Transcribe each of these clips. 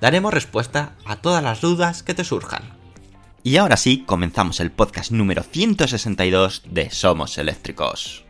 Daremos respuesta a todas las dudas que te surjan. Y ahora sí, comenzamos el podcast número 162 de Somos Eléctricos.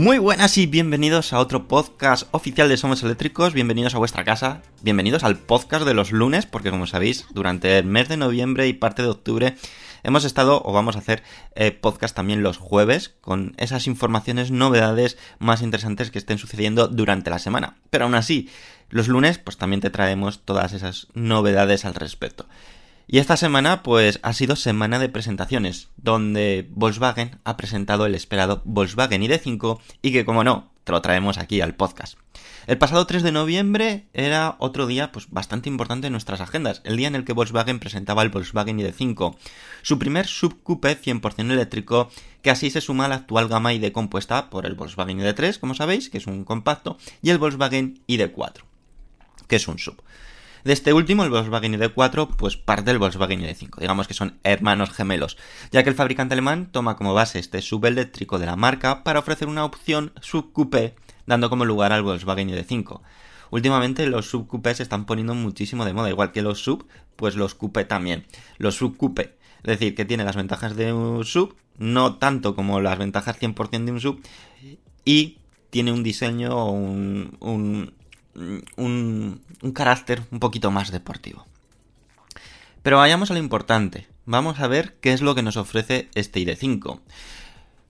Muy buenas y bienvenidos a otro podcast oficial de Somos Eléctricos, bienvenidos a vuestra casa, bienvenidos al podcast de los lunes, porque como sabéis, durante el mes de noviembre y parte de octubre hemos estado o vamos a hacer eh, podcast también los jueves con esas informaciones, novedades más interesantes que estén sucediendo durante la semana. Pero aún así, los lunes pues también te traemos todas esas novedades al respecto. Y esta semana, pues, ha sido semana de presentaciones, donde Volkswagen ha presentado el esperado Volkswagen ID5 y que, como no, te lo traemos aquí al podcast. El pasado 3 de noviembre era otro día, pues, bastante importante en nuestras agendas, el día en el que Volkswagen presentaba el Volkswagen ID5, su primer subcoupé 100% eléctrico, que así se suma a la actual gama ID compuesta por el Volkswagen ID3, como sabéis, que es un compacto, y el Volkswagen ID4, que es un sub. De este último, el Volkswagen ID4, pues parte del Volkswagen ID5. Digamos que son hermanos gemelos, ya que el fabricante alemán toma como base este subeléctrico de la marca para ofrecer una opción subcoupé, dando como lugar al Volkswagen ID5. Últimamente los subcoupés se están poniendo muchísimo de moda, igual que los sub, pues los coupé también. Los subcoupé, es decir, que tiene las ventajas de un sub, no tanto como las ventajas 100% de un sub, y tiene un diseño, un, un, un, un carácter un poquito más deportivo. Pero vayamos a lo importante. Vamos a ver qué es lo que nos ofrece este ID5.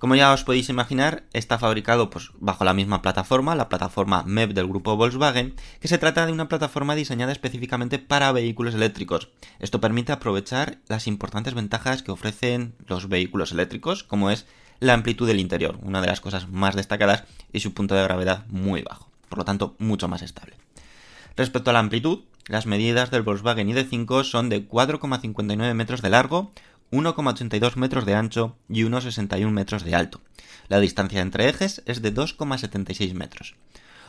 Como ya os podéis imaginar, está fabricado pues, bajo la misma plataforma, la plataforma MEP del grupo Volkswagen, que se trata de una plataforma diseñada específicamente para vehículos eléctricos. Esto permite aprovechar las importantes ventajas que ofrecen los vehículos eléctricos, como es la amplitud del interior, una de las cosas más destacadas, y su punto de gravedad muy bajo, por lo tanto mucho más estable. Respecto a la amplitud, las medidas del Volkswagen ID5 son de 4,59 metros de largo, 1,82 metros de ancho y 1,61 metros de alto. La distancia entre ejes es de 2,76 metros.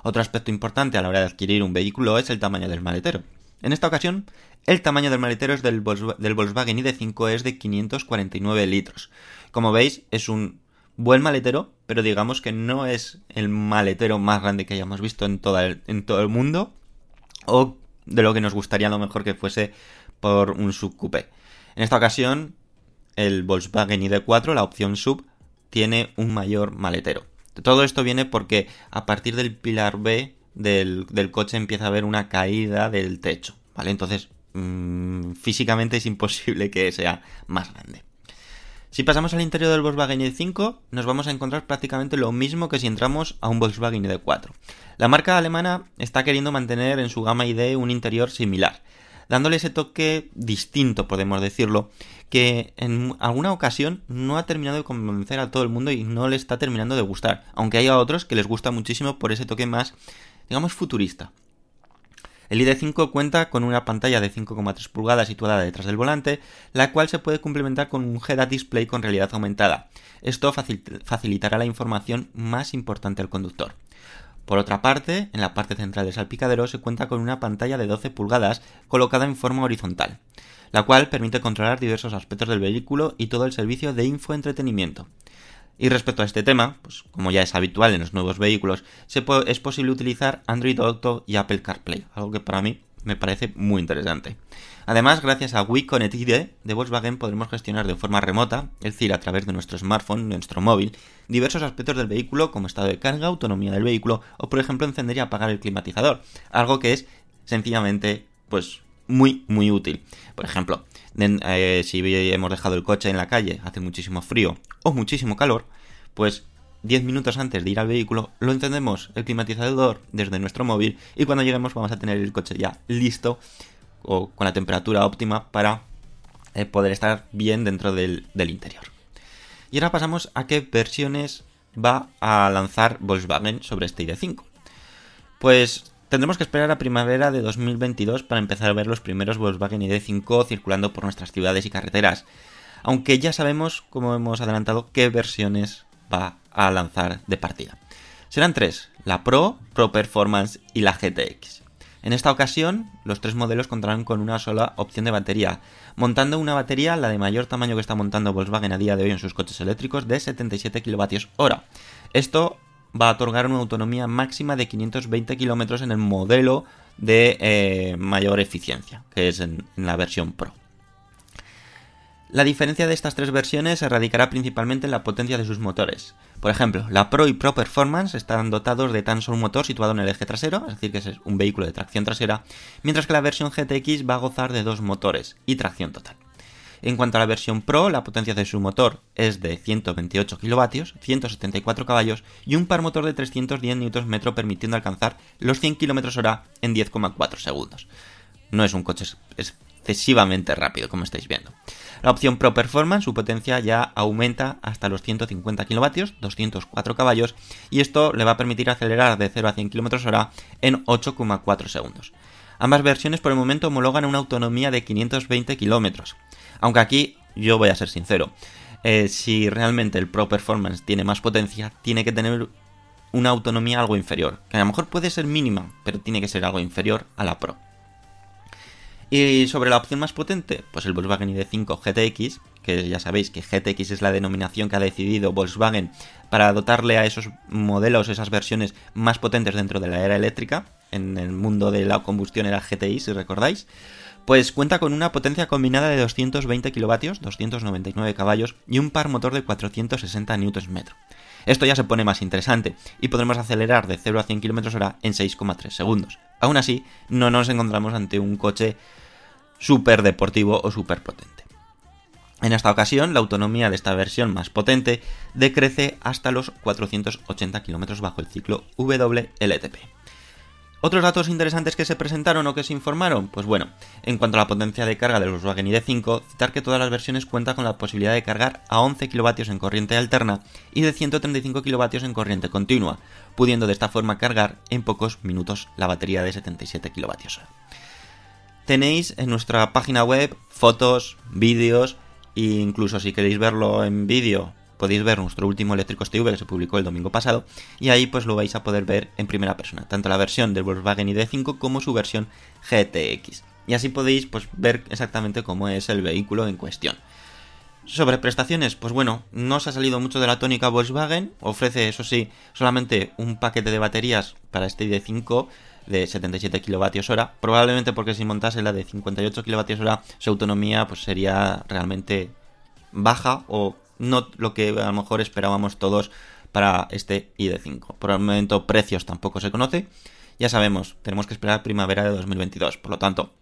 Otro aspecto importante a la hora de adquirir un vehículo es el tamaño del maletero. En esta ocasión, el tamaño del maletero del Volkswagen ID5 es de 549 litros. Como veis, es un buen maletero, pero digamos que no es el maletero más grande que hayamos visto en, el- todo el mundo, o de lo que nos gustaría a lo mejor que fuese por un subcoupé. En esta ocasión, el Volkswagen ID4, la opción sub, tiene un mayor maletero. Todo esto viene porque a partir del pilar B del, del coche empieza a haber una caída del techo, ¿vale? Entonces, mm, físicamente es imposible que sea más grande. Si pasamos al interior del Volkswagen ID5, nos vamos a encontrar prácticamente lo mismo que si entramos a un Volkswagen ID4. La marca alemana está queriendo mantener en su gama ID un interior similar, dándole ese toque distinto, podemos decirlo, que en alguna ocasión no ha terminado de convencer a todo el mundo y no le está terminando de gustar, aunque haya otros que les gusta muchísimo por ese toque más, digamos, futurista. El ID5 cuenta con una pantalla de 5,3 pulgadas situada detrás del volante, la cual se puede complementar con un head-up display con realidad aumentada. Esto facil- facilitará la información más importante al conductor. Por otra parte, en la parte central del salpicadero se cuenta con una pantalla de 12 pulgadas colocada en forma horizontal. la cual permite controlar diversos aspectos del vehículo y todo el servicio de infoentretenimiento. Y respecto a este tema, pues como ya es habitual en los nuevos vehículos, se es posible utilizar Android Auto y Apple CarPlay, algo que para mí me parece muy interesante. Además, gracias a Wii Connect ID de Volkswagen podremos gestionar de forma remota, es decir, a través de nuestro smartphone, nuestro móvil, diversos aspectos del vehículo como estado de carga, autonomía del vehículo o por ejemplo encender y apagar el climatizador, algo que es sencillamente pues muy muy útil. Por ejemplo, eh, si hemos dejado el coche en la calle, hace muchísimo frío o muchísimo calor, pues 10 minutos antes de ir al vehículo lo encendemos el climatizador desde nuestro móvil y cuando lleguemos vamos a tener el coche ya listo o con la temperatura óptima para eh, poder estar bien dentro del, del interior. Y ahora pasamos a qué versiones va a lanzar Volkswagen sobre este ID5. Pues tendremos que esperar a primavera de 2022 para empezar a ver los primeros Volkswagen ID5 circulando por nuestras ciudades y carreteras. Aunque ya sabemos, como hemos adelantado, qué versiones va a lanzar de partida. Serán tres, la Pro, Pro Performance y la GTX. En esta ocasión, los tres modelos contarán con una sola opción de batería, montando una batería, la de mayor tamaño que está montando Volkswagen a día de hoy en sus coches eléctricos, de 77 kWh. Esto va a otorgar una autonomía máxima de 520 km en el modelo de eh, mayor eficiencia, que es en, en la versión Pro. La diferencia de estas tres versiones se radicará principalmente en la potencia de sus motores. Por ejemplo, la Pro y Pro Performance están dotados de tan solo un motor situado en el eje trasero, es decir, que es un vehículo de tracción trasera, mientras que la versión GTX va a gozar de dos motores y tracción total. En cuanto a la versión Pro, la potencia de su motor es de 128 kW, 174 caballos y un par motor de 310 Nm permitiendo alcanzar los 100 km/h en 10,4 segundos. No es un coche excesivamente rápido, como estáis viendo. La opción Pro Performance, su potencia ya aumenta hasta los 150 kW, 204 caballos, y esto le va a permitir acelerar de 0 a 100 km/h en 8,4 segundos. Ambas versiones por el momento homologan una autonomía de 520 km. Aunque aquí yo voy a ser sincero, eh, si realmente el Pro Performance tiene más potencia, tiene que tener una autonomía algo inferior, que a lo mejor puede ser mínima, pero tiene que ser algo inferior a la Pro. Y sobre la opción más potente, pues el Volkswagen ID5 GTX, que ya sabéis que GTX es la denominación que ha decidido Volkswagen para dotarle a esos modelos, esas versiones más potentes dentro de la era eléctrica. En el mundo de la combustión era GTI, si recordáis. Pues cuenta con una potencia combinada de 220 kilovatios, 299 caballos y un par motor de 460 Nm. Esto ya se pone más interesante y podremos acelerar de 0 a 100 km/h en 6,3 segundos. Aún así, no nos encontramos ante un coche súper deportivo o súper potente. En esta ocasión, la autonomía de esta versión más potente decrece hasta los 480 km bajo el ciclo WLTP. Otros datos interesantes que se presentaron o que se informaron, pues bueno, en cuanto a la potencia de carga del Volkswagen ID5, citar que todas las versiones cuentan con la posibilidad de cargar a 11 kW en corriente alterna y de 135 kW en corriente continua, pudiendo de esta forma cargar en pocos minutos la batería de 77 kWh. Tenéis en nuestra página web fotos, vídeos e incluso si queréis verlo en vídeo podéis ver nuestro último Eléctricos TV que se publicó el domingo pasado y ahí pues lo vais a poder ver en primera persona, tanto la versión del Volkswagen ID5 como su versión GTX. Y así podéis pues ver exactamente cómo es el vehículo en cuestión. Sobre prestaciones, pues bueno, no se ha salido mucho de la tónica Volkswagen, ofrece eso sí solamente un paquete de baterías para este ID5 de 77 kWh, probablemente porque si montase la de 58 kWh su autonomía pues sería realmente baja o no lo que a lo mejor esperábamos todos para este ID5. Por el momento precios tampoco se conoce. Ya sabemos, tenemos que esperar primavera de 2022. Por lo tanto,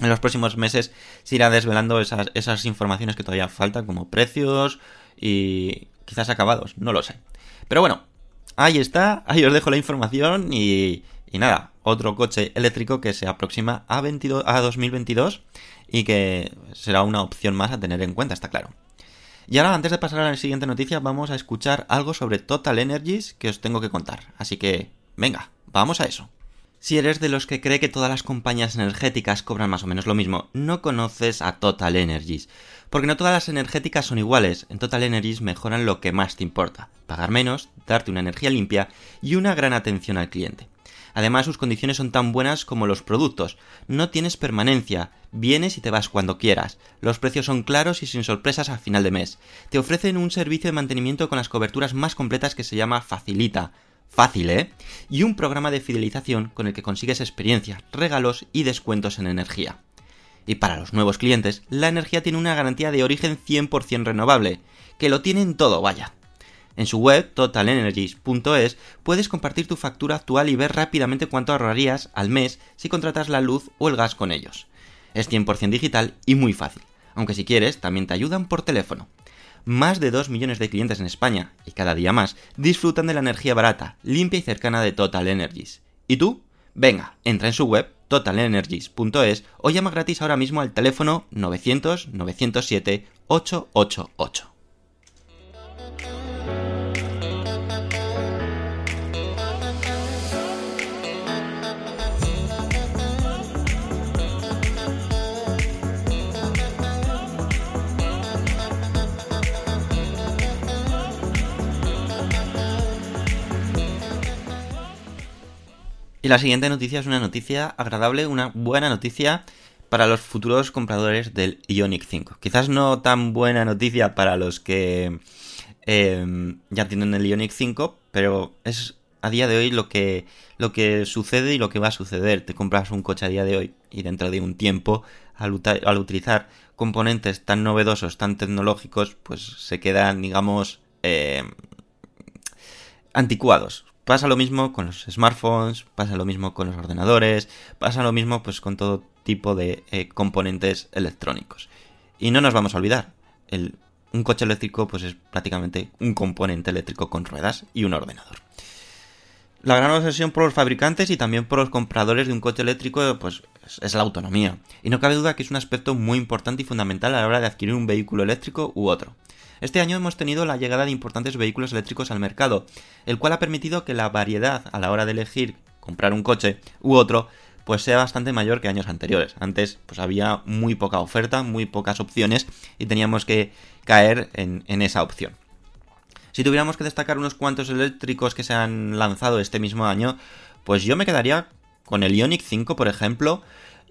en los próximos meses se irá desvelando esas, esas informaciones que todavía faltan, como precios y quizás acabados, no lo sé. Pero bueno, ahí está, ahí os dejo la información y, y nada, otro coche eléctrico que se aproxima a, 22, a 2022 y que será una opción más a tener en cuenta, está claro. Y ahora, antes de pasar a la siguiente noticia, vamos a escuchar algo sobre Total Energies que os tengo que contar. Así que, venga, vamos a eso. Si eres de los que cree que todas las compañías energéticas cobran más o menos lo mismo, no conoces a Total Energies. Porque no todas las energéticas son iguales. En Total Energies mejoran lo que más te importa. Pagar menos, darte una energía limpia y una gran atención al cliente. Además, sus condiciones son tan buenas como los productos. No tienes permanencia, vienes y te vas cuando quieras. Los precios son claros y sin sorpresas al final de mes. Te ofrecen un servicio de mantenimiento con las coberturas más completas que se llama Facilita. Fácil, ¿eh? Y un programa de fidelización con el que consigues experiencia, regalos y descuentos en energía. Y para los nuevos clientes, la energía tiene una garantía de origen 100% renovable, que lo tienen todo, vaya. En su web, totalenergies.es, puedes compartir tu factura actual y ver rápidamente cuánto ahorrarías al mes si contratas la luz o el gas con ellos. Es 100% digital y muy fácil, aunque si quieres, también te ayudan por teléfono. Más de 2 millones de clientes en España, y cada día más, disfrutan de la energía barata, limpia y cercana de Total Energies. ¿Y tú? Venga, entra en su web totalenergies.es o llama gratis ahora mismo al teléfono 900 907 888. Y la siguiente noticia es una noticia agradable, una buena noticia para los futuros compradores del Ionic 5. Quizás no tan buena noticia para los que eh, ya tienen el Ionic 5, pero es a día de hoy lo que, lo que sucede y lo que va a suceder. Te compras un coche a día de hoy y dentro de un tiempo, al, utilizar componentes tan novedosos, tan tecnológicos, pues se quedan, digamos, eh, anticuados. Pasa lo mismo con los smartphones, pasa lo mismo con los ordenadores, pasa lo mismo pues con todo tipo de eh, componentes electrónicos. Y no nos vamos a olvidar, el, un coche eléctrico pues es prácticamente un componente eléctrico con ruedas y un ordenador. La gran obsesión por los fabricantes y también por los compradores de un coche eléctrico pues es, es la autonomía. Y no cabe duda que es un aspecto muy importante y fundamental a la hora de adquirir un vehículo eléctrico u otro. Este año hemos tenido la llegada de importantes vehículos eléctricos al mercado, el cual ha permitido que la variedad a la hora de elegir comprar un coche u otro pues sea bastante mayor que años anteriores. Antes pues había muy poca oferta, muy pocas opciones y teníamos que caer en, en esa opción. Si tuviéramos que destacar unos cuantos eléctricos que se han lanzado este mismo año, pues yo me quedaría con el Ioniq 5, por ejemplo,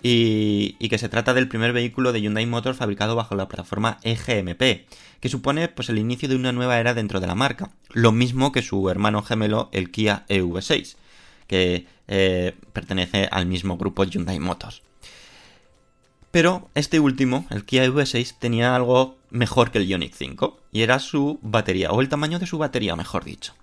y, que se trata del primer vehículo de Hyundai Motor fabricado bajo la plataforma EGMP, que supone pues el inicio de una nueva era dentro de la marca, lo mismo que su hermano gemelo el Kia EV6, que eh, pertenece al mismo grupo Hyundai Motors. Pero este último, el Kia EV6, tenía algo mejor que el Ioniq 5, y era su batería, o el tamaño de su batería, mejor dicho.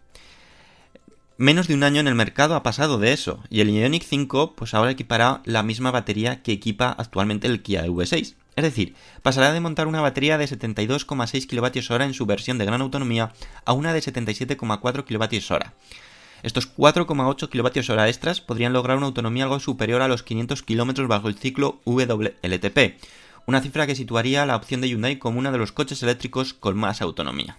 Menos de un año en el mercado ha pasado de eso, y el Ioniq 5 pues ahora equipará la misma batería que equipa actualmente el Kia EV6. Es decir, pasará de montar una batería de 72,6 kWh en su versión de gran autonomía a una de 77,4 kWh. Estos 4,8 kWh extras podrían lograr una autonomía algo superior a los 500 km bajo el ciclo WLTP, una cifra que situaría la opción de Hyundai como uno de los coches eléctricos con más autonomía.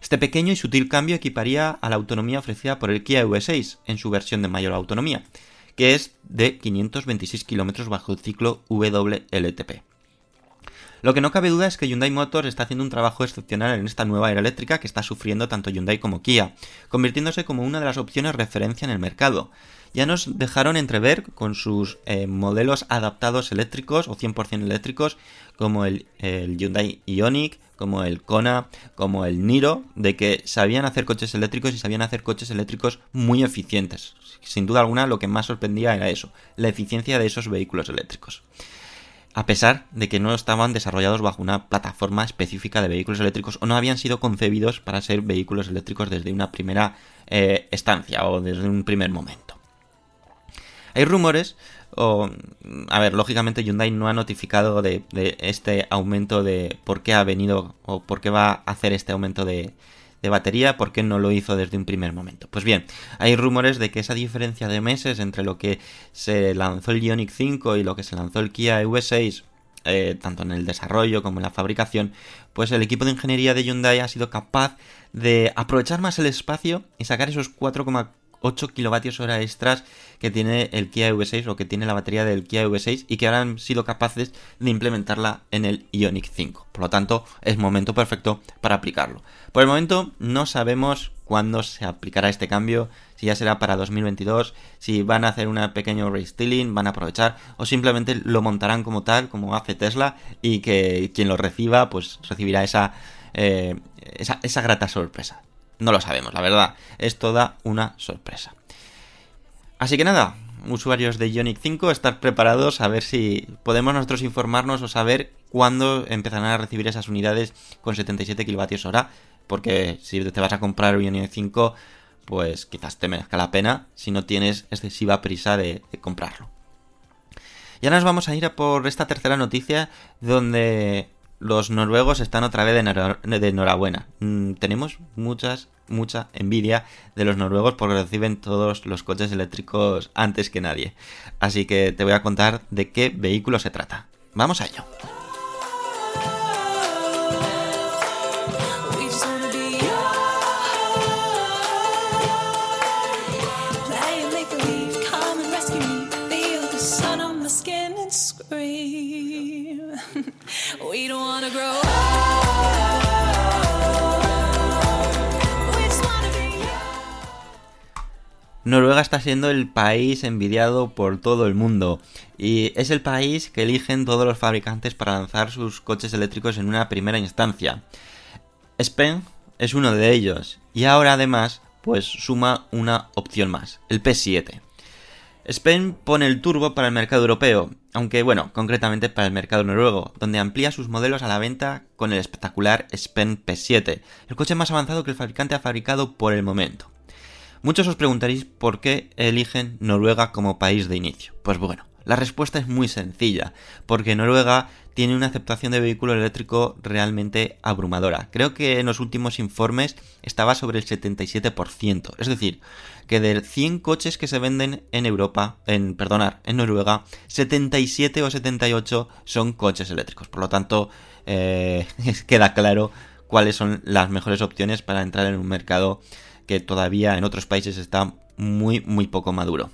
Este pequeño y sutil cambio equiparía a la autonomía ofrecida por el Kia EV6 en su versión de mayor autonomía, que es de 526 km bajo el ciclo WLTP. Lo que no cabe duda es que Hyundai Motors está haciendo un trabajo excepcional en esta nueva era eléctrica que está sufriendo tanto Hyundai como Kia, convirtiéndose como una de las opciones referencia en el mercado. Ya nos dejaron entrever con sus eh, modelos adaptados eléctricos o 100% eléctricos, como el, Hyundai Ioniq, como el Kona, como el Niro, de que sabían hacer coches eléctricos y sabían hacer coches eléctricos muy eficientes. Sin duda alguna, lo que más sorprendía era eso, la eficiencia de esos vehículos eléctricos a pesar de que no estaban desarrollados bajo una plataforma específica de vehículos eléctricos o no habían sido concebidos para ser vehículos eléctricos desde una primera eh, estancia o desde un primer momento. Hay rumores, o, a ver, lógicamente Hyundai no ha notificado de, este aumento de por qué ha venido o por qué va a hacer este aumento de, batería, por qué no lo hizo desde un primer momento. Pues bien, hay rumores de que esa diferencia de meses entre lo que se lanzó el Ioniq 5 y lo que se lanzó el Kia EV6, eh, tanto en el desarrollo como en la fabricación, pues el equipo de ingeniería de Hyundai ha sido capaz de aprovechar más el espacio y sacar esos 8 kilovatios hora extras que tiene el Kia EV6 o que tiene la batería del Kia EV6 y que ahora han sido capaces de implementarla en el Ioniq 5. Por lo tanto, es momento perfecto para aplicarlo. Por el momento no sabemos cuándo se aplicará este cambio, si ya será para 2022, si van a hacer una pequeño restyling, van a aprovechar o simplemente lo montarán como tal, como hace Tesla y que quien lo reciba pues recibirá esa, eh, esa grata sorpresa. No lo sabemos, la verdad. Es toda una sorpresa. Así que nada, usuarios de Ionic 5, estar preparados a ver si podemos nosotros informarnos o saber cuándo empezarán a recibir esas unidades con 77 kWh. Porque si te vas a comprar un Ionic 5, pues quizás te merezca la pena si no tienes excesiva prisa de, de comprarlo. Y ahora nos vamos a ir a por esta tercera noticia donde los noruegos están otra vez de, enhora- de enhorabuena. Mm, tenemos muchas, mucha envidia de los noruegos porque reciben todos los coches eléctricos antes que nadie. Así que te voy a contar de qué vehículo se trata. Vamos a ello. Noruega está siendo el país envidiado por todo el mundo y es el país que eligen todos los fabricantes para lanzar sus coches eléctricos en una primera instancia. Spen es uno de ellos y ahora además pues suma una opción más, el P7. Spen pone el turbo para el mercado europeo, aunque bueno, concretamente para el mercado noruego, donde amplía sus modelos a la venta con el espectacular Spen P7, el coche más avanzado que el fabricante ha fabricado por el momento. Muchos os preguntaréis por qué eligen Noruega como país de inicio. Pues bueno, la respuesta es muy sencilla, porque Noruega tiene una aceptación de vehículo eléctrico realmente abrumadora. Creo que en los últimos informes estaba sobre el 77%, es decir, que de 100 coches que se venden en Europa, en perdonar, en Noruega, 77 o 78 son coches eléctricos. Por lo tanto, eh, queda claro cuáles son las mejores opciones para entrar en un mercado que todavía en otros países está muy, muy poco maduro.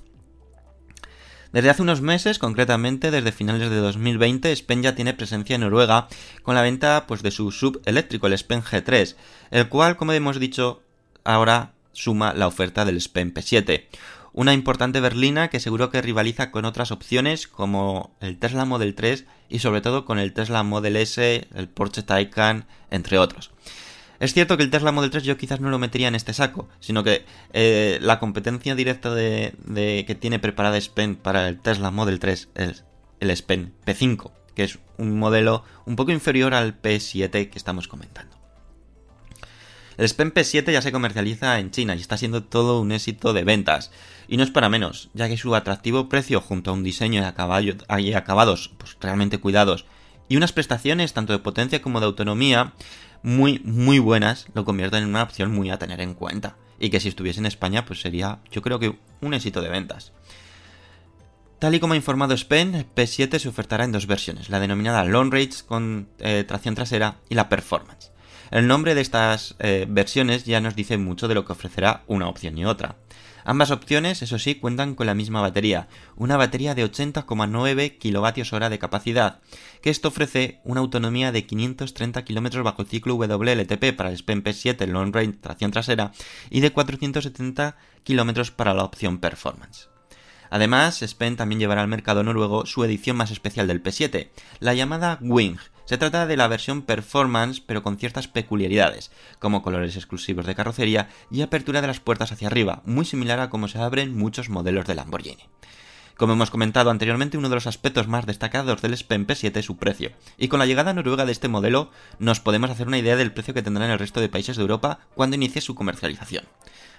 Desde hace unos meses, concretamente desde finales de 2020, Spen ya tiene presencia en Noruega con la venta pues, de su sub eléctrico, el Spen G3, el cual, como hemos dicho, ahora suma la oferta del Spen P7. Una importante berlina que seguro que rivaliza con otras opciones como el Tesla Model 3 y sobre todo con el Tesla Model S, el Porsche Taycan, entre otros. Es cierto que el Tesla Model 3 yo quizás no lo metería en este saco, sino que eh, la competencia directa de, que tiene preparada Spen para el Tesla Model 3 es el Spen P5, que es un modelo un poco inferior al P7 que estamos comentando. El Spen P7 ya se comercializa en China y está siendo todo un éxito de ventas. Y no es para menos, ya que su atractivo precio junto a un diseño y acabados pues, realmente cuidados y unas prestaciones tanto de potencia como de autonomía muy muy buenas lo convierten en una opción muy a tener en cuenta y que si estuviese en España pues sería yo creo que un éxito de ventas. Tal y como ha informado Spen, el P7 se ofertará en dos versiones, la denominada Long Range con eh, tracción trasera y la Performance. El nombre de estas eh, versiones ya nos dice mucho de lo que ofrecerá una opción y otra. Ambas opciones, eso sí, cuentan con la misma batería, una batería de 80,9 kWh de capacidad, que esto ofrece una autonomía de 530 km bajo el ciclo WLTP para el Spen P7 Long Range tracción trasera y de 470 km para la opción Performance. Además, Spen también llevará al mercado noruego su edición más especial del P7, la llamada Wing. Se trata de la versión performance pero con ciertas peculiaridades, como colores exclusivos de carrocería y apertura de las puertas hacia arriba, muy similar a como se abren muchos modelos de Lamborghini. Como hemos comentado anteriormente, uno de los aspectos más destacados del Spen P7 es su precio, y con la llegada Noruega de este modelo nos podemos hacer una idea del precio que tendrá en el resto de países de Europa cuando inicie su comercialización.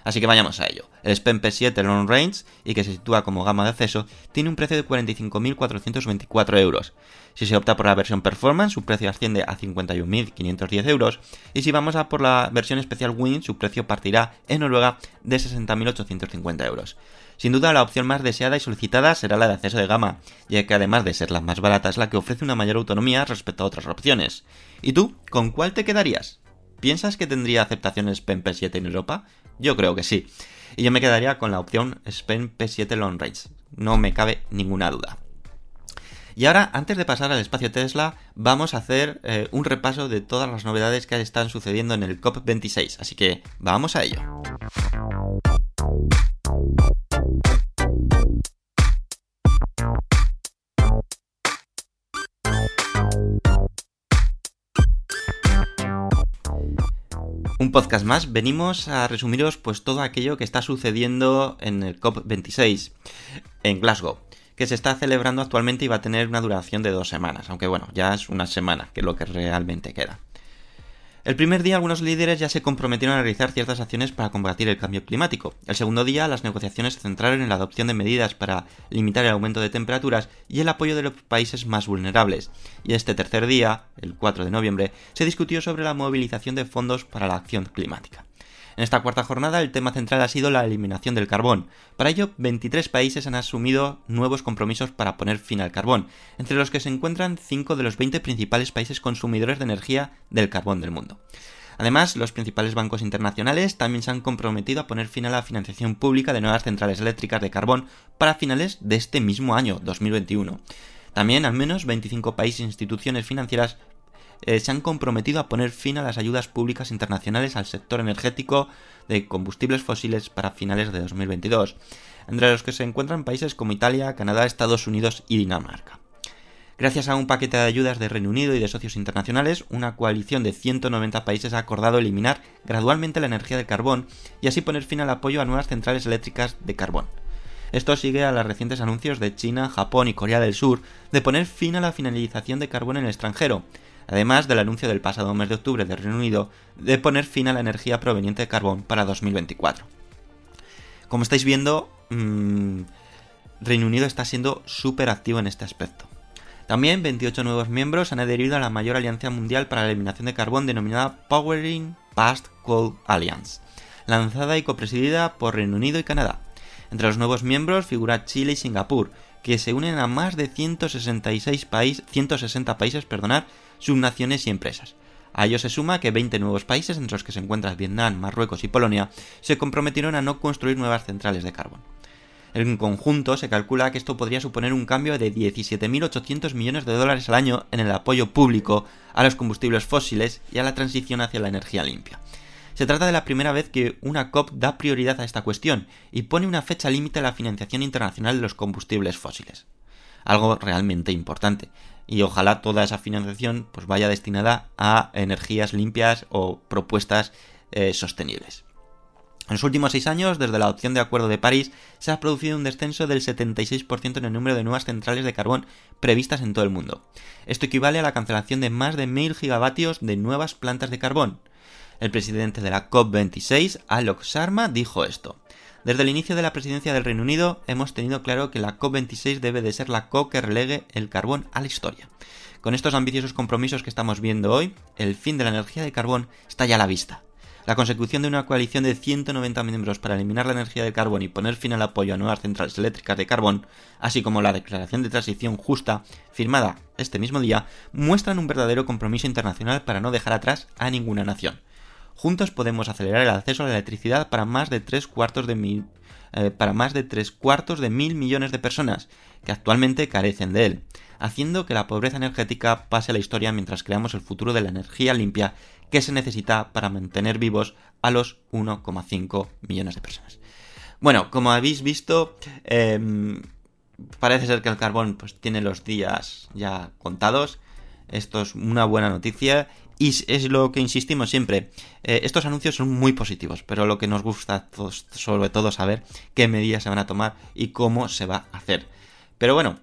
Así que vayamos a ello. El Spen P7 Long Range, y que se sitúa como gama de acceso, tiene un precio de 45.424 euros. Si se opta por la versión Performance, su precio asciende a 51.510 euros, y si vamos a por la versión especial Wing, su precio partirá en Noruega de 60.850 euros. Sin duda la opción más deseada y solicitada será la de acceso de gama, ya que además de ser la más barata es la que ofrece una mayor autonomía respecto a otras opciones. ¿Y tú? ¿Con cuál te quedarías? ¿Piensas que tendría aceptación Spen P7 en Europa? Yo creo que sí. Y yo me quedaría con la opción Spen P7 Long Range. No me cabe ninguna duda. Y ahora, antes de pasar al espacio Tesla, vamos a hacer eh, un repaso de todas las novedades que están sucediendo en el COP26. Así que vamos a ello. Un podcast más, venimos a resumiros pues todo aquello que está sucediendo en el COP26 en Glasgow, que se está celebrando actualmente y va a tener una duración de dos semanas, aunque bueno, ya es una semana, que es lo que realmente queda. El primer día algunos líderes ya se comprometieron a realizar ciertas acciones para combatir el cambio climático. El segundo día las negociaciones se centraron en la adopción de medidas para limitar el aumento de temperaturas y el apoyo de los países más vulnerables. Y este tercer día, el 4 de noviembre, se discutió sobre la movilización de fondos para la acción climática. En esta cuarta jornada el tema central ha sido la eliminación del carbón. Para ello, 23 países han asumido nuevos compromisos para poner fin al carbón, entre los que se encuentran 5 de los 20 principales países consumidores de energía del carbón del mundo. Además, los principales bancos internacionales también se han comprometido a poner fin a la financiación pública de nuevas centrales eléctricas de carbón para finales de este mismo año, 2021. También al menos 25 países e instituciones financieras eh, se han comprometido a poner fin a las ayudas públicas internacionales al sector energético de combustibles fósiles para finales de 2022, entre los que se encuentran países como Italia, Canadá, Estados Unidos y Dinamarca. Gracias a un paquete de ayudas de Reino Unido y de socios internacionales, una coalición de 190 países ha acordado eliminar gradualmente la energía del carbón y así poner fin al apoyo a nuevas centrales eléctricas de carbón. Esto sigue a los recientes anuncios de China, Japón y Corea del Sur de poner fin a la finalización de carbón en el extranjero, además del anuncio del pasado mes de octubre del Reino Unido de poner fin a la energía proveniente de carbón para 2024. Como estáis viendo, mmm, Reino Unido está siendo súper activo en este aspecto. También 28 nuevos miembros han adherido a la mayor alianza mundial para la eliminación de carbón denominada Powering Past Coal Alliance, lanzada y copresidida por Reino Unido y Canadá. Entre los nuevos miembros figura Chile y Singapur, que se unen a más de 166 países, 160 países perdonad, subnaciones y empresas. A ello se suma que 20 nuevos países, entre los que se encuentran Vietnam, Marruecos y Polonia, se comprometieron a no construir nuevas centrales de carbón. En conjunto se calcula que esto podría suponer un cambio de 17.800 millones de dólares al año en el apoyo público a los combustibles fósiles y a la transición hacia la energía limpia. Se trata de la primera vez que una COP da prioridad a esta cuestión y pone una fecha límite a la financiación internacional de los combustibles fósiles. Algo realmente importante, y ojalá toda esa financiación pues vaya destinada a energías limpias o propuestas eh, sostenibles. En los últimos seis años, desde la adopción de Acuerdo de París, se ha producido un descenso del 76% en el número de nuevas centrales de carbón previstas en todo el mundo. Esto equivale a la cancelación de más de 1.000 gigavatios de nuevas plantas de carbón. El presidente de la COP26, Alok Sharma, dijo esto. Desde el inicio de la presidencia del Reino Unido hemos tenido claro que la COP26 debe de ser la COP que relegue el carbón a la historia. Con estos ambiciosos compromisos que estamos viendo hoy, el fin de la energía de carbón está ya a la vista. La consecución de una coalición de 190 miembros para eliminar la energía de carbón y poner fin al apoyo a nuevas centrales eléctricas de carbón, así como la declaración de transición justa firmada este mismo día, muestran un verdadero compromiso internacional para no dejar atrás a ninguna nación. Juntos podemos acelerar el acceso a la electricidad para más de tres cuartos de mil, eh, para más de tres cuartos de mil millones de personas que actualmente carecen de él, haciendo que la pobreza energética pase a la historia mientras creamos el futuro de la energía limpia que se necesita para mantener vivos a los 1,5 millones de personas. Bueno, como habéis visto, eh, parece ser que el carbón pues, tiene los días ya contados. Esto es una buena noticia y es lo que insistimos siempre. Eh, estos anuncios son muy positivos, pero lo que nos gusta sobre todo saber qué medidas se van a tomar y cómo se va a hacer. Pero bueno,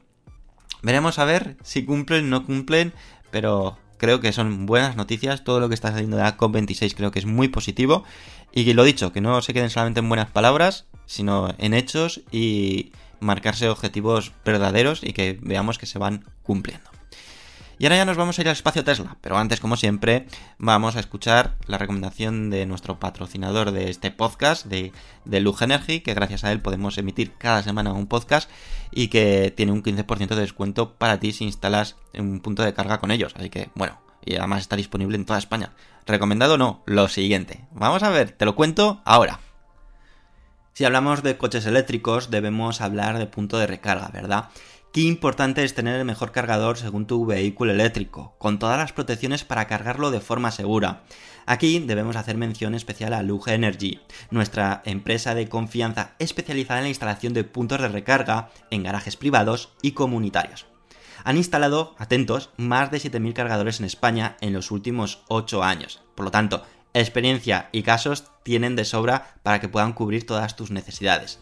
veremos a ver si cumplen no cumplen, pero creo que son buenas noticias. Todo lo que está saliendo de la COP26 creo que es muy positivo. Y lo dicho, que no se queden solamente en buenas palabras, sino en hechos y marcarse objetivos verdaderos y que veamos que se van cumpliendo. Y ahora ya nos vamos a ir al espacio Tesla, pero antes, como siempre, vamos a escuchar la recomendación de nuestro patrocinador de este podcast, de, de Energy, que gracias a él podemos emitir cada semana un podcast y que tiene un 15% de descuento para ti si instalas un punto de carga con ellos. Así que, bueno, y además está disponible en toda España. ¿Recomendado o no? Lo siguiente. Vamos a ver, te lo cuento ahora. Si hablamos de coches eléctricos, debemos hablar de punto de recarga, ¿verdad? Qué importante es tener el mejor cargador según tu vehículo eléctrico, con todas las protecciones para cargarlo de forma segura. Aquí debemos hacer mención especial a Luge Energy, nuestra empresa de confianza especializada en la instalación de puntos de recarga en garajes privados y comunitarios. Han instalado, atentos, más de 7.000 cargadores en España en los últimos 8 años. Por lo tanto, experiencia y casos tienen de sobra para que puedan cubrir todas tus necesidades.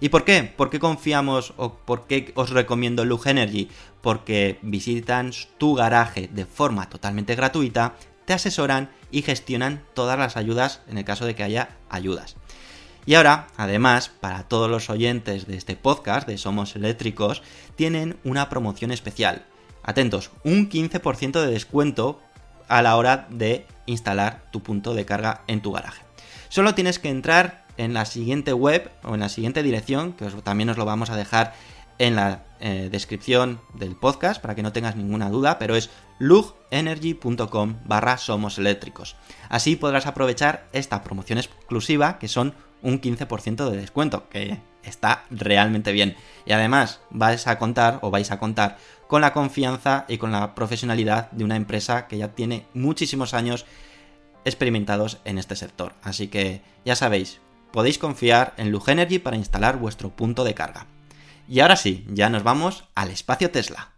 ¿Y por qué? ¿Por qué confiamos o por qué os recomiendo Luge Energy? Porque visitan tu garaje de forma totalmente gratuita, te asesoran y gestionan todas las ayudas en el caso de que haya ayudas. Y ahora, además, para todos los oyentes de este podcast de Somos Eléctricos, tienen una promoción especial. Atentos, un 15% de descuento a la hora de instalar tu punto de carga en tu garaje. Solo tienes que entrar en la siguiente web o en la siguiente dirección, que también os lo vamos a dejar en la eh, descripción del podcast para que no tengas ninguna duda, pero es lugenergy.com barra somos eléctricos. Así podrás aprovechar esta promoción exclusiva que son un 15% de descuento, que está realmente bien. Y además vais a contar o vais a contar con la confianza y con la profesionalidad de una empresa que ya tiene muchísimos años experimentados en este sector. Así que ya sabéis, podéis confiar en Lugenergy para instalar vuestro punto de carga. Y ahora sí, ya nos vamos al espacio Tesla.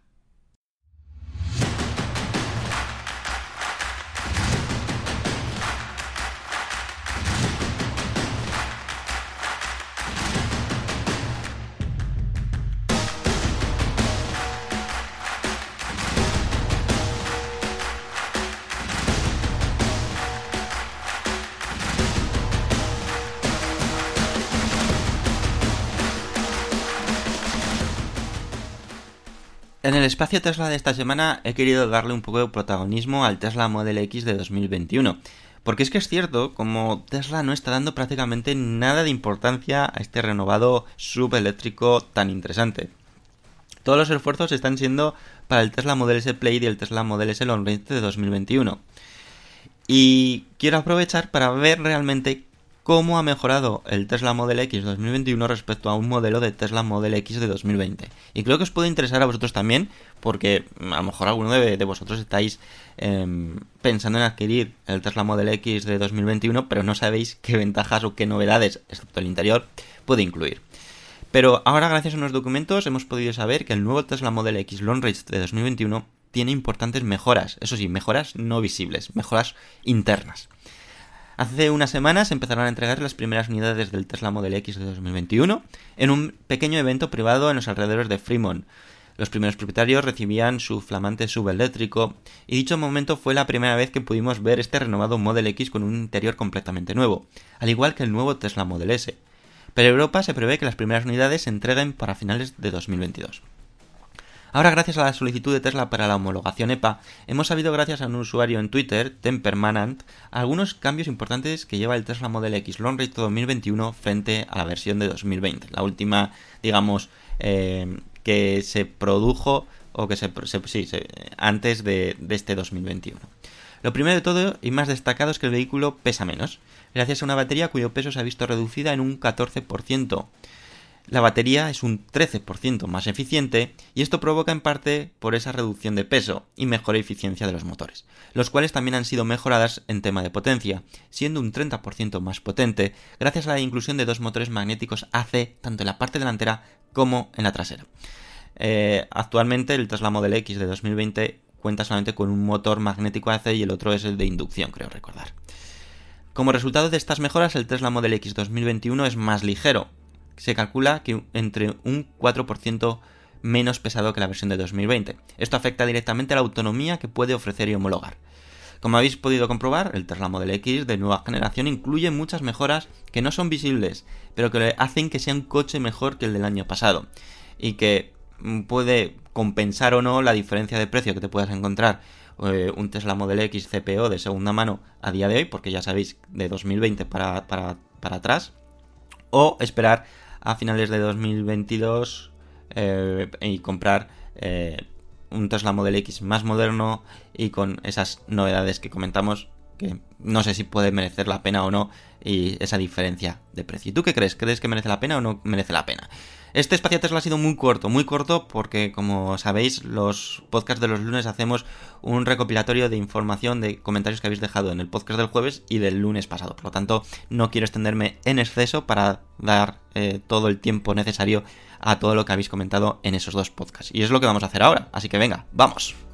En el espacio Tesla de esta semana he querido darle un poco de protagonismo al Tesla Model X de 2021. Porque es que es cierto, como Tesla no está dando prácticamente nada de importancia a este renovado subeléctrico tan interesante. Todos los esfuerzos están siendo para el Tesla Model S Play y el Tesla Model S Long Range de 2021. Y quiero aprovechar para ver realmente cómo ha mejorado el Tesla Model X 2021 respecto a un modelo de Tesla Model X de 2020. Y creo que os puede interesar a vosotros también, porque a lo mejor alguno de, vosotros estáis eh, pensando en adquirir el Tesla Model X de 2021, pero no sabéis qué ventajas o qué novedades, excepto el interior, puede incluir. Pero ahora, gracias a unos documentos, hemos podido saber que el nuevo Tesla Model X Long Range de 2021 tiene importantes mejoras, eso sí, mejoras no visibles, mejoras internas. Hace unas semanas empezaron a entregar las primeras unidades del Tesla Model X de 2021 en un pequeño evento privado en los alrededores de Fremont. Los primeros propietarios recibían su flamante subeléctrico y dicho momento fue la primera vez que pudimos ver este renovado Model X con un interior completamente nuevo, al igual que el nuevo Tesla Model S. Pero Europa se prevé que las primeras unidades se entreguen para finales de 2022. Ahora, gracias a la solicitud de Tesla para la homologación EPA, hemos sabido gracias a un usuario en Twitter, Tempermanent, algunos cambios importantes que lleva el Tesla Model X Long Range 2021 frente a la versión de 2020, la última, digamos, eh, que se produjo o que se, se sí, antes de este 2021. Lo primero de todo y más destacado es que el vehículo pesa menos, gracias a una batería cuyo peso se ha visto reducida en un 14%. La batería es un 13% más eficiente y esto provoca en parte por esa reducción de peso y mejor eficiencia de los motores, los cuales también han sido mejoradas en tema de potencia, siendo un 30% más potente gracias a la inclusión de dos motores magnéticos AC tanto en la parte delantera como en la trasera. Eh, actualmente el Tesla Model X de 2020 cuenta solamente con un motor magnético AC y el otro es el de inducción, creo recordar. Como resultado de estas mejoras, el Tesla Model X 2021 es más ligero, se calcula que entre un 4% menos pesado que la versión de 2020. Esto afecta directamente a la autonomía que puede ofrecer y homologar. Como habéis podido comprobar, el Tesla Model X de nueva generación incluye muchas mejoras que no son visibles, pero que hacen que sea un coche mejor que el del año pasado y que puede compensar o no la diferencia de precio que te puedas encontrar eh, un Tesla Model X CPO de segunda mano a día de hoy, porque ya sabéis, de 2020 para, para, para atrás, o esperar a finales de 2022 eh, y comprar eh, un Tesla Model X más moderno y con esas novedades que comentamos que no sé si puede merecer la pena o no y esa diferencia de precio. ¿Y tú qué crees? ¿Crees que merece la pena o no merece la pena? Este espacio Tesla ha sido muy corto, muy corto porque como sabéis los podcasts de los lunes hacemos un recopilatorio de información de comentarios que habéis dejado en el podcast del jueves y del lunes pasado. Por lo tanto no quiero extenderme en exceso para dar eh, todo el tiempo necesario a todo lo que habéis comentado en esos dos podcasts. Y es lo que vamos a hacer ahora. Así que venga, vamos.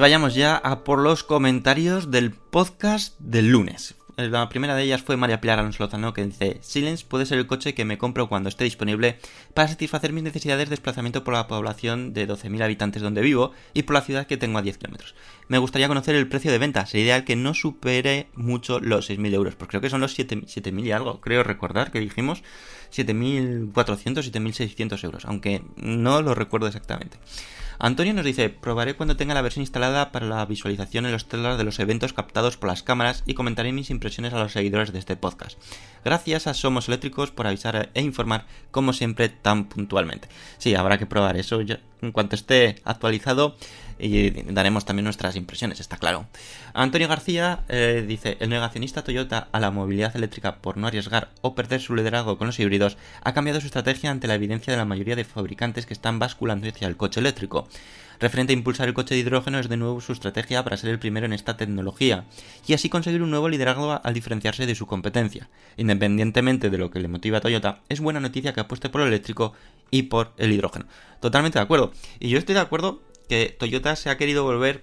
Vayamos ya a por los comentarios del podcast del lunes. La primera de ellas fue María Pilar Alonso Lozano que dice Silence puede ser el coche que me compro cuando esté disponible para satisfacer mis necesidades de desplazamiento por la población de 12.000 habitantes donde vivo y por la ciudad que tengo a 10 kilómetros. Me gustaría conocer el precio de venta, sería ideal que no supere mucho los 6.000 euros, porque creo que son los 7.000 y algo, creo recordar que dijimos 7.400, 7.600 euros, aunque no lo recuerdo exactamente. Antonio nos dice, probaré cuando tenga la versión instalada para la visualización en los telas de los eventos captados por las cámaras y comentaré mis impresiones a los seguidores de este podcast. Gracias a Somos Eléctricos por avisar e informar, como siempre, tan puntualmente. Sí, habrá que probar eso en cuanto esté actualizado y daremos también nuestras impresiones, está claro. Antonio García eh, dice, el negacionista Toyota a la movilidad eléctrica por no arriesgar o perder su liderazgo con los híbridos ha cambiado su estrategia ante la evidencia de la mayoría de fabricantes que están basculando hacia el coche eléctrico. Referente a impulsar el coche de hidrógeno es de nuevo su estrategia para ser el primero en esta tecnología y así conseguir un nuevo liderazgo al diferenciarse de su competencia. Independientemente de lo que le motiva a Toyota, es buena noticia que apueste por lo eléctrico y por el hidrógeno. Totalmente de acuerdo. Y yo estoy de acuerdo que Toyota se ha querido volver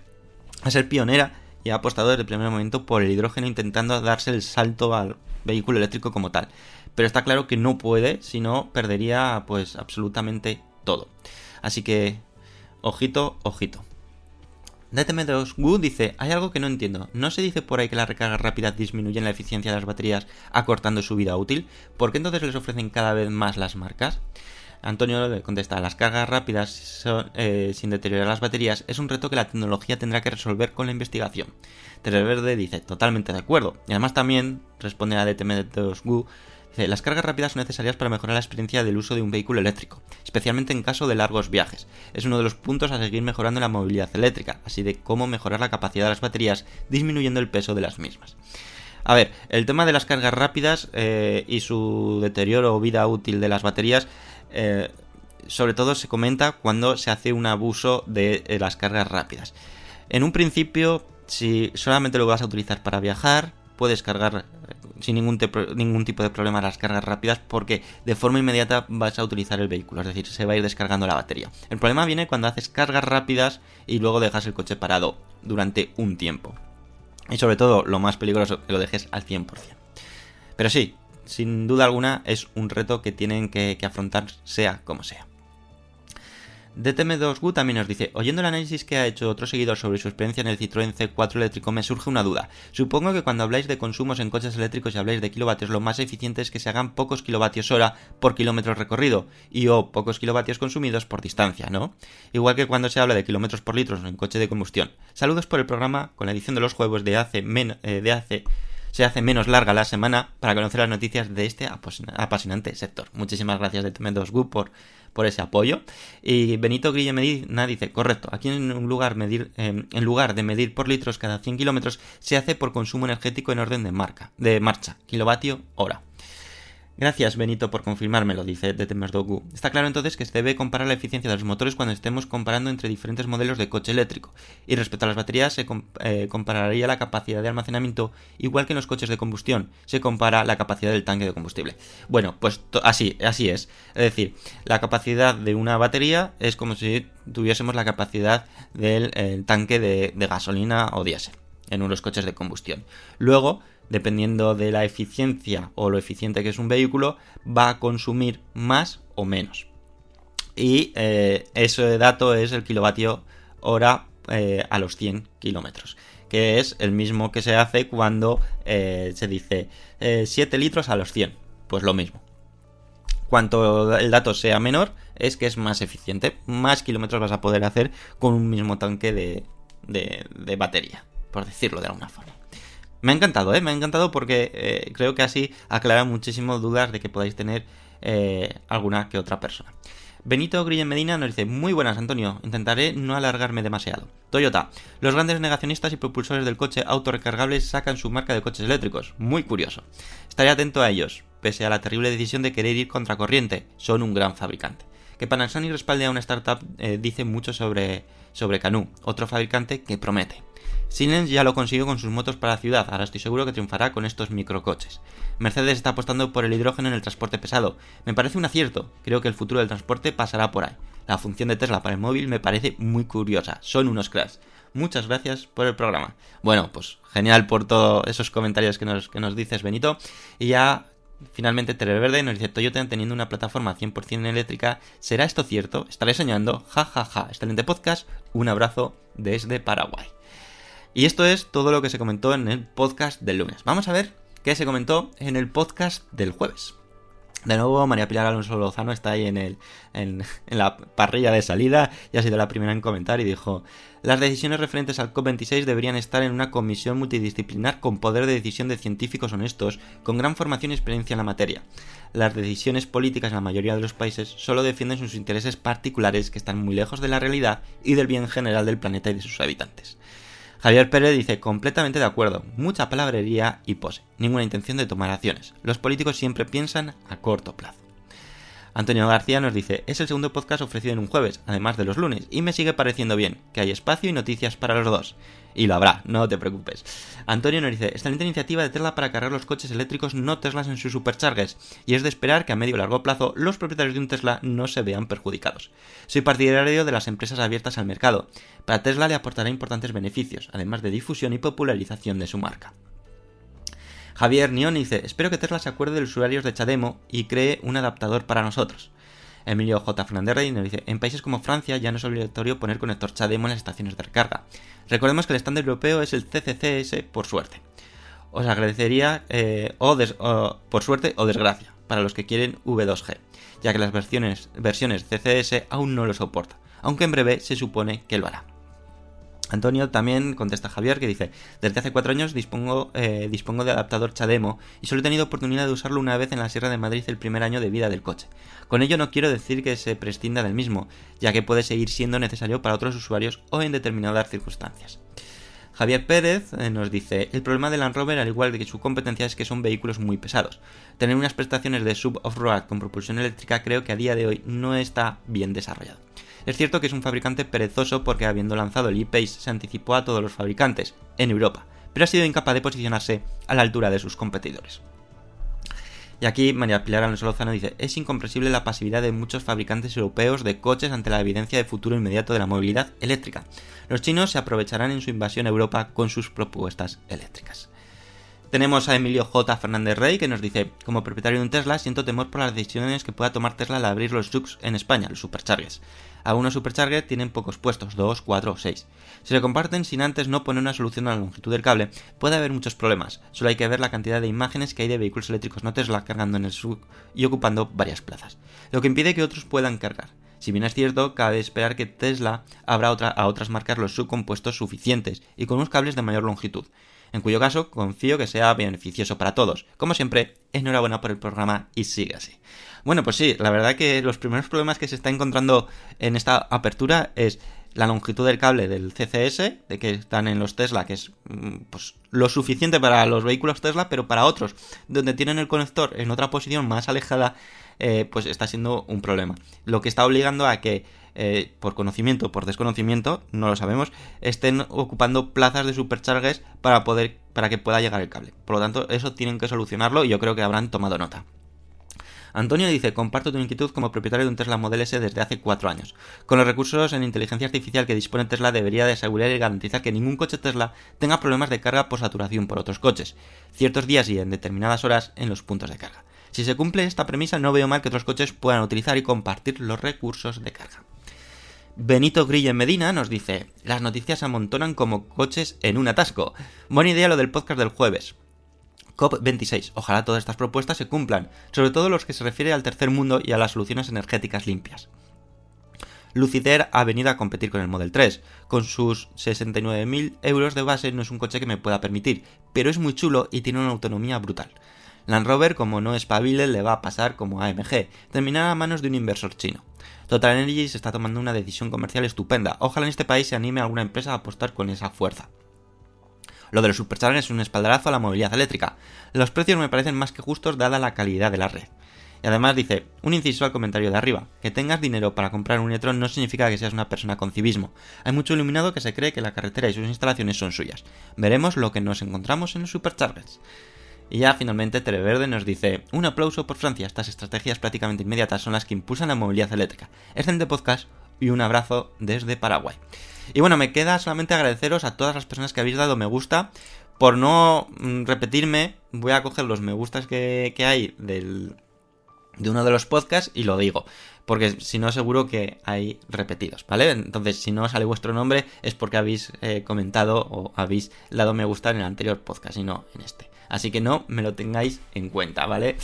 a ser pionera y ha apostado desde el primer momento por el hidrógeno intentando darse el salto al vehículo eléctrico como tal. Pero está claro que no puede, si no perdería pues absolutamente todo. Así que ojito, ojito. DTM2 Gu dice, hay algo que no entiendo. ¿No se dice por ahí que las recargas rápidas disminuyen la eficiencia de las baterías acortando su vida útil? ¿Por qué entonces les ofrecen cada vez más las marcas? Antonio le contesta, las cargas rápidas son, eh, sin deteriorar las baterías es un reto que la tecnología tendrá que resolver con la investigación. Verde dice, totalmente de acuerdo. Y además también responde a DTM2Gu, dice, las cargas rápidas son necesarias para mejorar la experiencia del uso de un vehículo eléctrico, especialmente en caso de largos viajes. Es uno de los puntos a seguir mejorando la movilidad eléctrica, así de cómo mejorar la capacidad de las baterías disminuyendo el peso de las mismas. A ver, el tema de las cargas rápidas eh, y su deterioro o vida útil de las baterías eh, sobre todo se comenta cuando se hace un abuso de eh, las cargas rápidas. En un principio, si solamente lo vas a utilizar para viajar, puedes cargar eh, sin ningún, ningún, tipo de problema las cargas rápidas porque de forma inmediata vas a utilizar el vehículo, es decir, se va a ir descargando la batería. El problema viene cuando haces cargas rápidas y luego dejas el coche parado durante un tiempo. Y sobre todo, lo más peligroso, que lo dejes al 100%. Pero sí, sin duda alguna es un reto que tienen que, afrontar sea como sea. DTM2Gu también nos dice, oyendo el análisis que ha hecho otro seguidor sobre su experiencia en el Citroën C4 eléctrico me surge una duda. Supongo que cuando habláis de consumos en coches eléctricos y habláis de kilovatios, lo más eficiente es que se hagan pocos kilovatios hora por kilómetro recorrido y o pocos kilovatios consumidos por distancia, ¿no? Igual que cuando se habla de kilómetros por litros en coche de combustión. Saludos por el programa con la edición de los juegos de hace, eh, de hace se hace menos larga la semana para conocer las noticias de este apasionante sector. Muchísimas gracias de TM2Gu por, por ese apoyo. Y Benito Grille Medina dice, correcto, aquí en, un lugar, medir, eh, en lugar de medir por litros cada 100 kilómetros, se hace por consumo energético en orden de, marca, de marcha, kilovatio hora. Gracias, Benito, por confirmármelo, dice Dogu. Está claro entonces que se debe comparar la eficiencia de los motores cuando estemos comparando entre diferentes modelos de coche eléctrico. Y respecto a las baterías, se eh, compararía la capacidad de almacenamiento, igual que en los coches de combustión, se compara la capacidad del tanque de combustible. Bueno, pues así, así es. Es decir, la capacidad de una batería es como si tuviésemos la capacidad del eh, tanque de, de gasolina o diésel en unos coches de combustión. Luego, dependiendo de la eficiencia o lo eficiente que es un vehículo, va a consumir más o menos. Y eh, ese dato es el kilovatio hora eh, a los 100 kilómetros. que es el mismo que se hace cuando eh, se dice 7 litros a los 100. Pues lo mismo. Cuanto el dato sea menor, es que es más eficiente. Más kilómetros vas a poder hacer con un mismo tanque de, de, de batería, por decirlo de alguna forma. Me ha encantado, ¿eh? Me ha encantado porque eh, creo que así aclara muchísimo dudas de que podáis tener eh, alguna que otra persona. Benito Grillen Medina nos dice, muy buenas Antonio, intentaré no alargarme demasiado. Toyota, los grandes negacionistas y propulsores del coche autorrecargable sacan su marca de coches eléctricos, muy curioso. Estaré atento a ellos, pese a la terrible decisión de querer ir contra corriente, son un gran fabricante. Que Panasonic respalde a una startup eh, dice mucho sobre, sobre Canoo, otro fabricante que promete. Siemens ya lo consiguió con sus motos para la ciudad, ahora estoy seguro que triunfará con estos microcoches. Mercedes está apostando por el hidrógeno en el transporte pesado. Me parece un acierto, creo que el futuro del transporte pasará por ahí. La función de Tesla para el móvil me parece muy curiosa, son unos cracks. Muchas gracias por el programa. Bueno, pues genial por todos esos comentarios que nos, que nos dices, Benito. Y ya Finalmente, Verde nos dice Toyota teniendo una plataforma 100% eléctrica. ¿Será esto cierto? ¿Estaré soñando? Ja, ja, ja. Excelente podcast. Un abrazo desde Paraguay. Y esto es todo lo que se comentó en el podcast del lunes. Vamos a ver qué se comentó en el podcast del jueves. De nuevo, María Pilar Alonso Lozano está ahí en, el, en, la parrilla de salida y ha sido la primera en comentar y dijo, las decisiones referentes al COP26 deberían estar en una comisión multidisciplinar con poder de decisión de científicos honestos, con gran formación y experiencia en la materia. Las decisiones políticas en la mayoría de los países solo defienden sus intereses particulares que están muy lejos de la realidad y del bien general del planeta y de sus habitantes. Javier Pérez dice completamente de acuerdo, mucha palabrería y pose, ninguna intención de tomar acciones. Los políticos siempre piensan a corto plazo. Antonio García nos dice, es el segundo podcast ofrecido en un jueves, además de los lunes, y me sigue pareciendo bien, que hay espacio y noticias para los dos. Y lo habrá, no te preocupes. Antonio nos dice, excelente iniciativa de Tesla para cargar los coches eléctricos no Teslas en sus superchargers, y es de esperar que a medio y largo plazo los propietarios de un Tesla no se vean perjudicados. Soy partidario de las empresas abiertas al mercado. Para Tesla le aportará importantes beneficios, además de difusión y popularización de su marca. Javier Nion dice, espero que Tesla se acuerde de los usuarios de Chademo y cree un adaptador para nosotros. Emilio J. Fernández nos dice, en países como Francia ya no es obligatorio poner conector Chademo en las estaciones de recarga. Recordemos que el estándar europeo es el CCCS por suerte. Os agradecería, eh, o, por suerte o desgracia, para los que quieren V2G, ya que las versiones, versiones CCS aún no lo soportan, aunque en breve se supone que lo hará. Antonio también contesta a Javier que dice, desde hace cuatro años dispongo, eh, dispongo de adaptador Chademo y solo he tenido oportunidad de usarlo una vez en la Sierra de Madrid el primer año de vida del coche. Con ello no quiero decir que se prescinda del mismo, ya que puede seguir siendo necesario para otros usuarios o en determinadas circunstancias. Javier Pérez eh, nos dice, el problema del Land Rover, al igual que su competencia, es que son vehículos muy pesados. Tener unas prestaciones de sub-off-road con propulsión eléctrica creo que a día de hoy no está bien desarrollado. Es cierto que es un fabricante perezoso porque habiendo lanzado el e-Pace se anticipó a todos los fabricantes, en Europa, pero ha sido incapaz de posicionarse a la altura de sus competidores. Y aquí María Pilar Alonso Lozano dice, es incomprensible la pasividad de muchos fabricantes europeos de coches ante la evidencia de futuro inmediato de la movilidad eléctrica. Los chinos se aprovecharán en su invasión a Europa con sus propuestas eléctricas. Tenemos a Emilio J. Fernández Rey que nos dice, como propietario de un Tesla siento temor por las decisiones que pueda tomar Tesla al abrir los Jux en España, los superchargers. Algunos superchargers tienen pocos puestos, 2, 4 o 6. Si se comparten sin antes no poner una solución a la longitud del cable, puede haber muchos problemas. Solo hay que ver la cantidad de imágenes que hay de vehículos eléctricos no Tesla cargando en el SUV y ocupando varias plazas, lo que impide que otros puedan cargar. Si bien es cierto, cabe esperar que Tesla abra a otras marcas los subcompuestos suficientes y con unos cables de mayor longitud en cuyo caso confío que sea beneficioso para todos. Como siempre, enhorabuena por el programa y sigue así. Bueno, pues sí, la verdad que los primeros problemas que se está encontrando en esta apertura es la longitud del cable del CCS, de que están en los Tesla, que es mm, pues, lo suficiente para los vehículos Tesla, pero para otros, donde tienen el conector en otra posición más alejada, eh, pues está siendo un problema. Lo que está obligando a que eh, por conocimiento por desconocimiento, no lo sabemos, estén ocupando plazas de superchargers para poder para que pueda llegar el cable. Por lo tanto, eso tienen que solucionarlo y yo creo que habrán tomado nota. Antonio dice, comparto tu inquietud como propietario de un Tesla Model S desde hace cuatro años. Con los recursos en inteligencia artificial que dispone Tesla debería de asegurar y garantizar que ningún coche Tesla tenga problemas de carga por saturación por otros coches, ciertos días y en determinadas horas en los puntos de carga. Si se cumple esta premisa no veo mal que otros coches puedan utilizar y compartir los recursos de carga. Benito Grille Medina nos dice, las noticias se amontonan como coches en un atasco. Buena idea lo del podcast del jueves. COP26. Ojalá todas estas propuestas se cumplan, sobre todo los que se refiere al tercer mundo y a las soluciones energéticas limpias. Lucider ha venido a competir con el Model 3. Con sus 69.000 euros de base no es un coche que me pueda permitir, pero es muy chulo y tiene una autonomía brutal. Land Rover, como no espabile, le va a pasar como AMG, terminar a manos de un inversor chino. Total Energy se está tomando una decisión comercial estupenda. Ojalá en este país se anime a alguna empresa a apostar con esa fuerza. Lo de los superchargers es un espaldarazo a la movilidad eléctrica. Los precios me parecen más que justos dada la calidad de la red. Y además dice, un inciso al comentario de arriba, que tengas dinero para comprar un Neutron no significa que seas una persona con civismo. Hay mucho iluminado que se cree que la carretera y sus instalaciones son suyas. Veremos lo que nos encontramos en los superchargers. Y ya finalmente Televerde nos dice, un aplauso por Francia, estas estrategias prácticamente inmediatas son las que impulsan la movilidad eléctrica. Excelente podcast y un abrazo desde Paraguay. Y bueno, me queda solamente agradeceros a todas las personas que habéis dado me gusta. Por no mm, repetirme, voy a coger los me gustas que, que hay del, de uno de los podcasts y lo digo. Porque si no, seguro que hay repetidos, ¿vale? Entonces, si no sale vuestro nombre, es porque habéis eh, comentado o habéis dado me gusta en el anterior podcast y no en este. Así que no me lo tengáis en cuenta, ¿vale?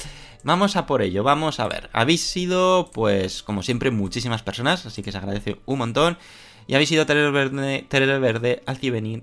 Vamos a por ello, vamos a ver. Habéis sido, pues, como siempre, muchísimas personas, así que se agradece un montón. Y habéis sido Terero Verde, Verde,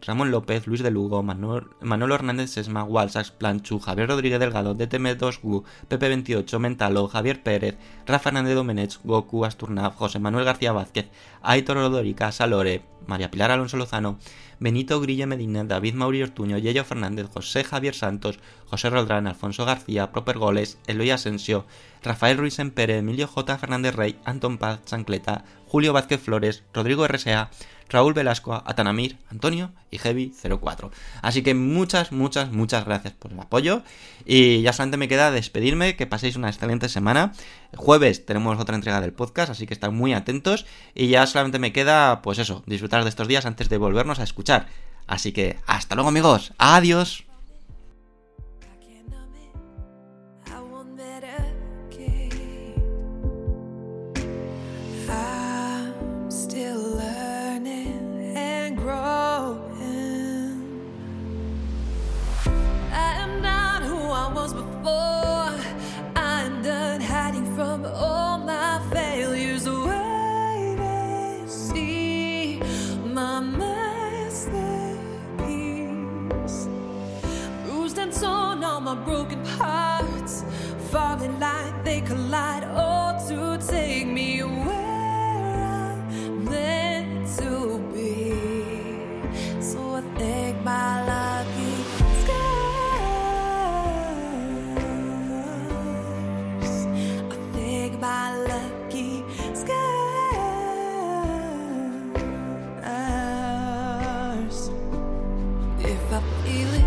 Ramón López, Luis de Lugo, Manuel, Hernández Sesma, Walsax, Planchu, Javier Rodríguez Delgado, DTM2Gu, Pepe28, Mentalo, Javier Pérez, Rafa Hernández Domenech, Goku, Asturnav, José Manuel García Vázquez, Aitor Rodorica, Salore, María Pilar Alonso Lozano, Benito Grilla Medina, David Mauri Ortuño, Yello Fernández, José Javier Santos, José Roldrán, Alfonso García, Proper Goles, Eloy Asensio, Rafael Ruiz Empere, Emilio J. Fernández Rey, Antón Paz, Chancleta, Julio Vázquez Flores, Rodrigo RSA, Raúl Velasco, Atanamir, Antonio y Heavy04. Así que muchas, muchas, muchas gracias por el apoyo. Y ya solamente me queda despedirme, que paséis una excelente semana. Jueves tenemos otra entrega del podcast, así que estad muy atentos. Y ya solamente me queda, pues eso, disfrutar de estos días antes de volvernos a escuchar. Así que hasta luego amigos, adiós. All my failures. Wait and see my masterpiece. Bruised and torn on my broken parts, falling like they collide, feel it,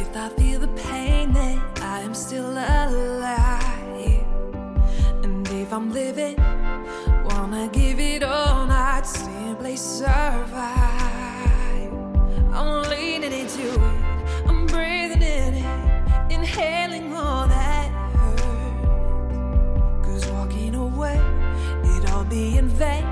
if I feel the pain, then I am still alive. And if I'm living, wanna give it all, I'd simply survive. I'm leaning into it, I'm breathing in it, inhaling all that hurts. Cause walking away, it all be in vain.